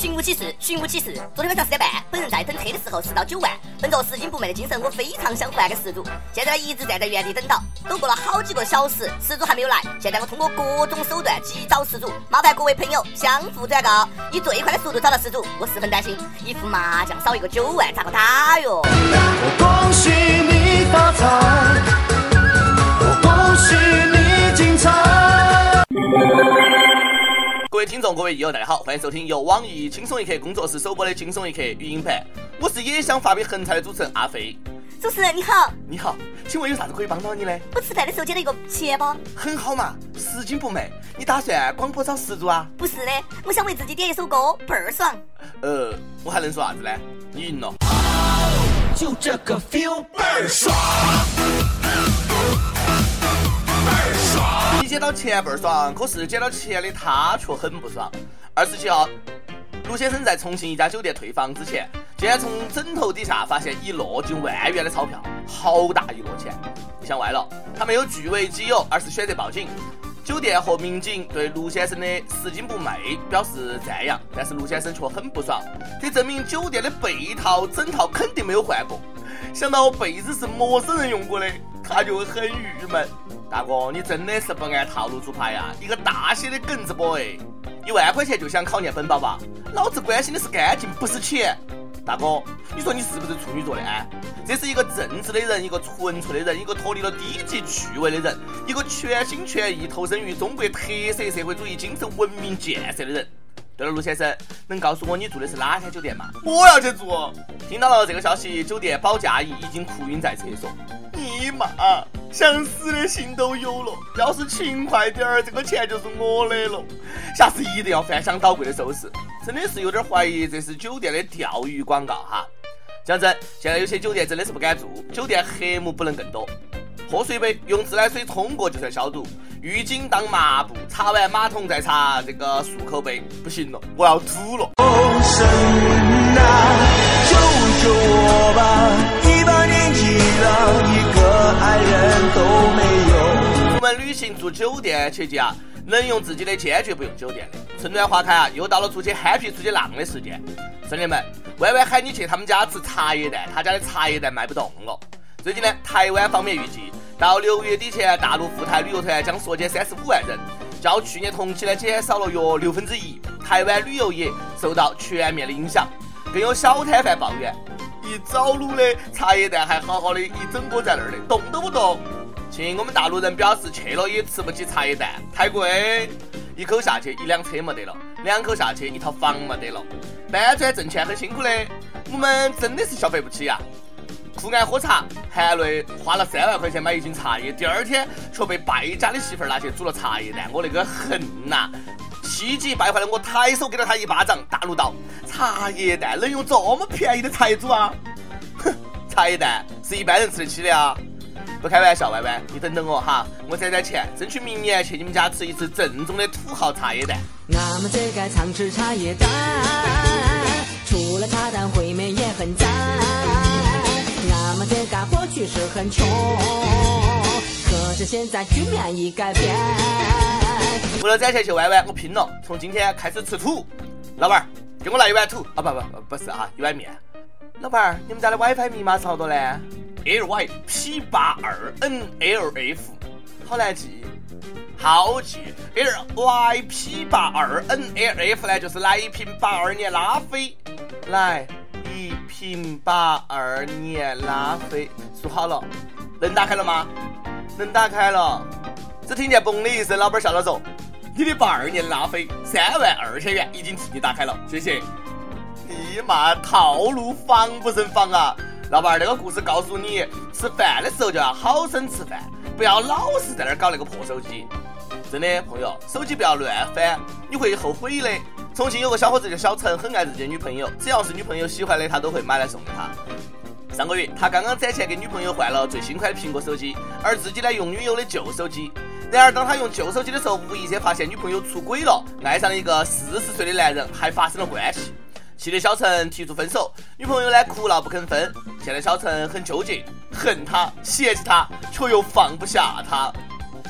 寻物启事，寻物启事。昨天晚上十点半，本人在等车的时候十到九万。本着拾金不昧的精神，我非常想还给失主。现在，一直站在原地等到，都过了好几个小时，失主还没有来。现在我通过各种手段急找失主，麻烦各位朋友相互转告，以最快的速度找到失主。我十分担心，一副麻将少一个九万，咋个打哟？我恭喜你发财，听众，各位益友，大家好，欢迎收听由网易轻松一刻工作室首播的轻松一刻语音版。我是也想发笔横财的主持人阿飞。主持人你好，你好，请问有啥子可以帮到你呢？我吃饭的时候捡了一个钱包。很好嘛，拾金不昧。你打算广播找失主啊？不是的，我想为自己点一首歌，倍儿爽。呃，我还能说啥子呢？你赢了。就这个 feel 倍儿爽，捡到钱倍儿爽，可是捡到钱的他却很不爽。二十七号，卢先生在重庆一家酒店退房之前，竟然从枕头底下发现一摞近万元的钞票，好大一摞钱。想歪了，他没有据为己有，而是选择报警。酒店和民警对卢先生的拾金不昧表示赞扬，但是卢先生却很不爽，这证明酒店的被套、枕套肯定没有换过。想到被子是陌生人用过的，他就很郁闷。大哥，你真的是不按套路出牌呀！一个大写的梗子 boy，一万块钱就想考验本宝宝，老子关心的是干净，不是钱。大哥，你说你是不是处女座的啊？这是一个正直的人，一个纯粹的人，一个脱离了低级趣味的人，一个全心全意投身于中国特色社会主义精神文明建设的人。对了，陆先生，能告诉我你住的是哪家酒店吗？我要去住。听到了这个消息，酒店保洁阿姨已经哭晕在厕所。你妈，想死的心都有了。要是勤快点儿，这个钱就是我的了。下次一定要翻箱倒柜的收拾。真的是有点怀疑这是酒店的钓鱼广告哈。讲真，现在有些酒店真的是不敢住，酒店黑幕不能更多。喝水杯用自来水冲过就算消毒，浴巾当抹布，擦完马桶再擦这个漱口杯，不行了，我要吐了。神呐，救救我吧！一把年纪了，爱人都没有。出门旅行住酒店，切记啊，能用自己的坚决不用酒店的。春暖花开啊，又到了出去 happy 出去浪的时间。兄弟们，歪歪喊你去他们家吃茶叶蛋，他家的茶叶蛋卖不动了。最近呢，台湾方面预计到六月底前，大陆赴台旅游团将缩减三十五万人，较去年同期呢减少了约六分之一。台湾旅游业受到全面的影响。更有小摊贩抱怨，一早卤的茶叶蛋还好好的，一整个在那儿的动都不动。亲，我们大陆人表示去了也吃不起茶叶蛋，太贵，一口下去一辆车没得了，两口下去一套房没得了。搬砖挣钱很辛苦的，我们真的是消费不起呀。酷爱喝茶，含泪花了三万块钱买一斤茶叶，第二天却被败家的媳妇儿拿去煮了茶叶蛋，我那个恨呐！气急败坏的我抬手给了他一巴掌，大怒道：“茶叶蛋能用这么便宜的菜煮啊？哼，茶叶蛋是一般人吃得起的啊！不开玩笑，歪歪，你等等我哈，我攒攒钱，争取明年去你们家吃一次正宗的土豪茶叶蛋。俺们这该常吃茶叶蛋，除了茶蛋烩面也很赞。俺们这嘎过去是很穷，可是现在局面已改变。为了攒钱去歪歪，我拼了！从今天开始吃土。老板儿，给我来一碗土啊！不不不，不是啊，一碗面。老板儿，你们家的 WiFi 密码是好多呢？L Y P 八二 N L F，好难记。好记，L Y P 八二 N L F 呢，就是来一瓶八二年拉菲。来一瓶八二年拉菲，说好了，能打开了吗？能打开了。只听见嘣的一声，老板儿笑了说：“你的八二年拉菲三万二千元已经替你打开了，谢谢。”你妈套路防不胜防啊！老板儿，这个故事告诉你，吃饭的时候就要好生吃饭，不要老是在那儿搞那个破手机。真的，朋友，手机不要乱翻，你会后悔的。重庆有个小伙子叫小陈，很爱自己的女朋友，只要是女朋友喜欢的，他都会买来送给她。上个月，他刚刚攒钱给女朋友换了最新款的苹果手机，而自己呢用女友的旧手机。然而，当他用旧手机的时候，无意间发现女朋友出轨了，爱上了一个四十岁的男人，还发生了关系。气得小陈提出分手，女朋友呢哭闹不肯分。现在小陈很纠结，恨他，嫌弃他，却又放不下他。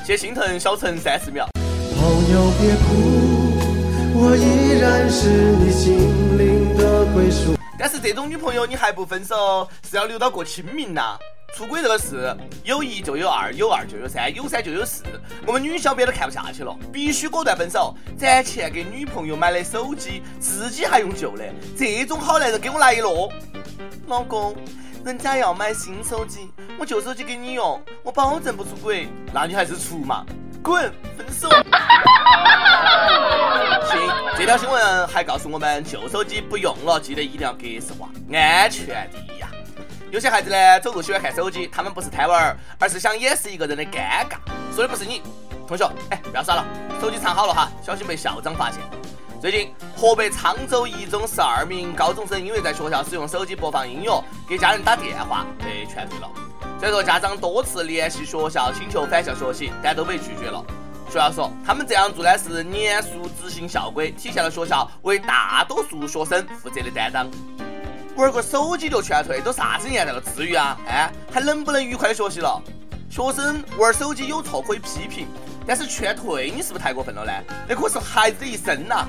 先心疼小陈三十秒。朋友别哭，我依然是你心灵的归属。但是这种女朋友你还不分手，是要留到过清明呐？出轨这个事，有一就有二，有二就有三，有三就有四。我们女小编都看不下去了，必须果断分手。攒钱给女朋友买的手机，自己还用旧的，这种好男人给我来一摞。老公，人家要买新手机，我旧手机给你用，我保证不出轨。那你还是出嘛，滚，分手。行，这条新闻还告诉我们，旧手机不用了，记得一定要格式化，安全第一。有些孩子呢，走路喜欢看手机，他们不是贪玩，而是想掩饰一个人的尴尬。说的不是你，同学，哎，不要耍了，手机藏好了哈，小心被校长发现。最近，河北沧州一中十二名高中生因为在学校使用手机播放音乐、给家人打电话，被劝退了。虽然说家长多次联系学校请求返校学习，但都被拒绝了。学校说，他们这样做呢是严肃执行校规，体现了学校为大多数学生负责的担当。玩个手机就劝退，都啥子年代了，至于啊？哎，还能不能愉快的学习了？学生玩手机有错可以批评，但是劝退你是不是太过分了呢？那可是孩子的一生呐！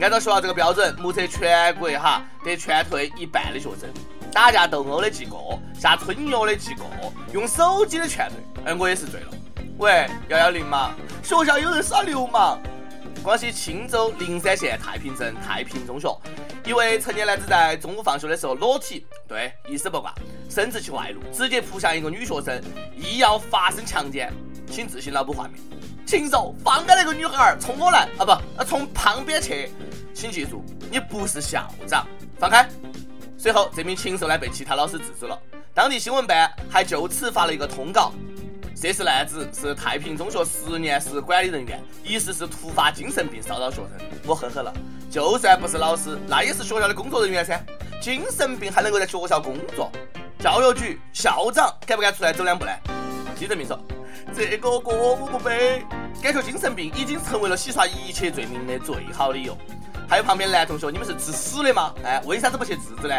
按照学校这个标准，目测全国哈得劝退一半的学生，打架斗殴的记过，下春药的记过，用手机的劝退，哎，我也是醉了。喂，幺幺零吗？学校有人耍流氓。广西钦州灵山县太平镇太平中学，一位成年男子在中午放学的时候裸体，对，一丝不挂，生殖器外露，直接扑向一个女学生，意要发生强奸，请自行脑补画面。禽兽，放开那个女孩儿，冲我来啊不，啊从旁边去，请记住，你不是校长，放开。随后，这名禽兽呢被其他老师制止了，当地新闻办还就此发了一个通告。涉事男子是太平中学十年式管理人员，疑似是突发精神病骚扰学生。我呵呵了，就算不是老师，那也是学校的工作人员噻。精神病还能够在学校工作？教育局校长敢不敢出来走两步呢？记者明说，这个锅我不背。感觉精神病已经成为了洗刷一切罪名的最好理由。还有旁边男同学，你们是吃屎的吗？哎，为啥子不去制止呢？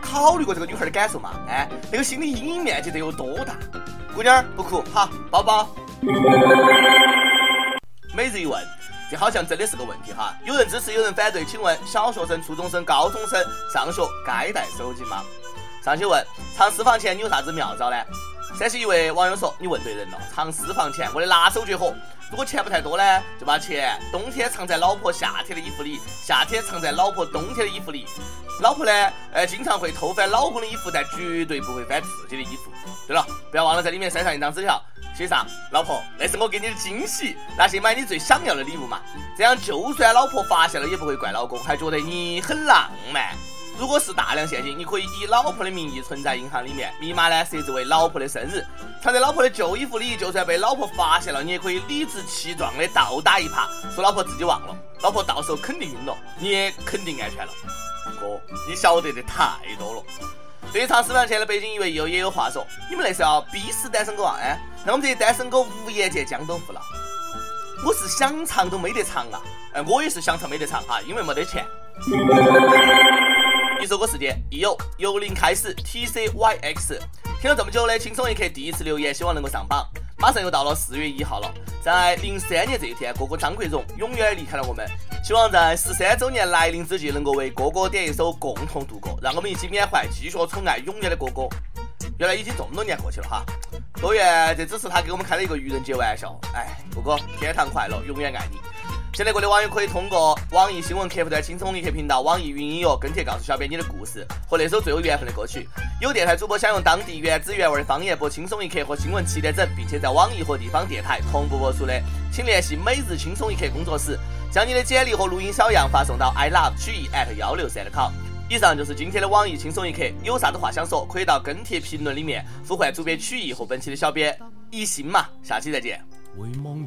考虑过这个女孩的感受吗？哎，那个心理阴影面积得有多大？姑娘不哭，好，抱抱。每日一问，这好像真的是个问题哈。有人支持，有人反对。请问，小学生、初中生、高中生上学该带手机吗？上去问，藏私房钱你有啥子妙招呢？山西一位网友说：“你问对人了，藏私房钱，我的拿手绝活。如果钱不太多呢，就把钱冬天藏在老婆夏天的衣服里，夏天藏在老婆冬天的衣服里。老婆呢，呃，经常会偷翻老公的衣服，但绝对不会翻自己的衣服。对了，不要忘了在里面塞上一张纸条，写上‘老婆，那是我给你的惊喜，拿去买你最想要的礼物嘛’。这样就算老婆发现了，也不会怪老公，还觉得你很浪漫。”如果是大量现金，你可以以老婆的名义存在银行里面，密码呢设置为老婆的生日，藏在老婆的旧衣服里。就算被老婆发现了，你也可以理直气壮的倒打一耙，说老婆自己忘了，老婆到时候肯定晕了，你也肯定安全了。哥，你晓得的太多了。对于藏私房钱的北京一位友也有话说：你们那是要逼死单身狗啊？哎，那我们这些单身狗无颜见江东父老。我是想藏都没得藏啊！哎，我也是想藏没得藏哈，因为没得钱。一首歌时间，一有由零开始，T C Y X，听了这么久的轻松一刻第一次留言，希望能够上榜。马上又到了四月一号了，在零三年这一天，哥哥张国荣永远离开了我们。希望在十三周年来临之际，能够为哥哥点一首《共同度过》，让我们一起缅怀，继续宠爱永远的哥哥。原来已经这么多年过去了哈，多远？这只是他给我们开了一个愚人节玩笑。哎，哥哥，天堂快乐，永远爱你。现在各位网友可以通过网易新闻客户端轻松一刻频道、网易云音乐跟帖告诉小编你的故事和那首最有缘分的歌曲。有电台主播想用当地原汁原味的方言播轻松一刻和新闻七点整，并且在网易和地方电台同步播出的，请联系每日轻松一刻工作室，将你的简历和录音小样发送到 i love 曲艺 at 幺六三 com。以上就是今天的网易轻松一刻，有啥子话想说，可以到跟帖评论里面呼唤主编曲艺和本期的小编一心嘛。下期再见。回望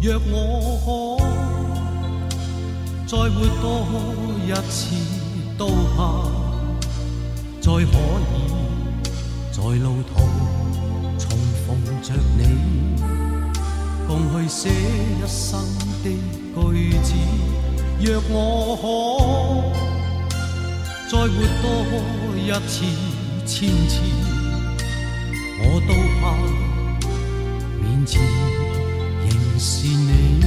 若我可再活多一次，都怕再可以在路途重逢着你，共去写一生的句子。若我可再活多一次、千次，我都怕面前是你。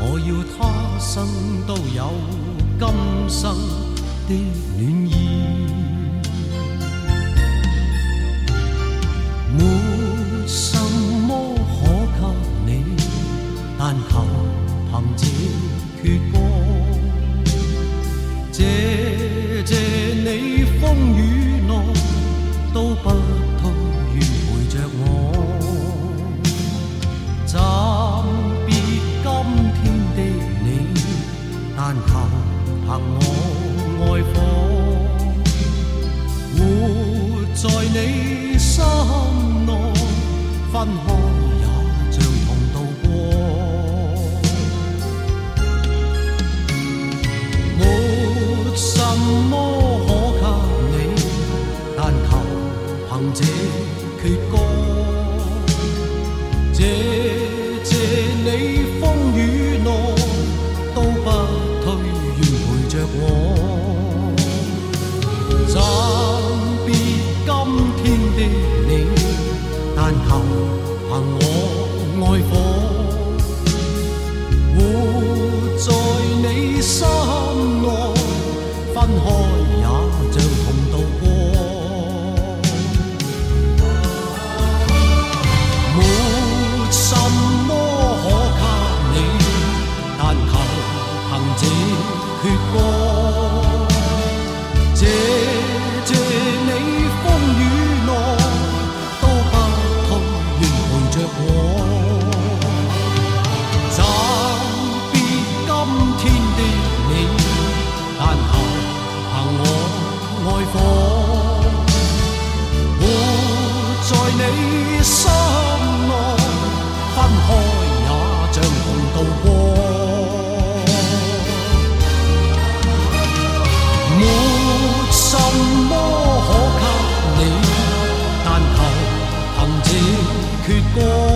我要他生都有今生的暖意，没什么可给你，但求凭这阙歌，谢谢你风雨内都不退分开可给你，但求凭这阙歌。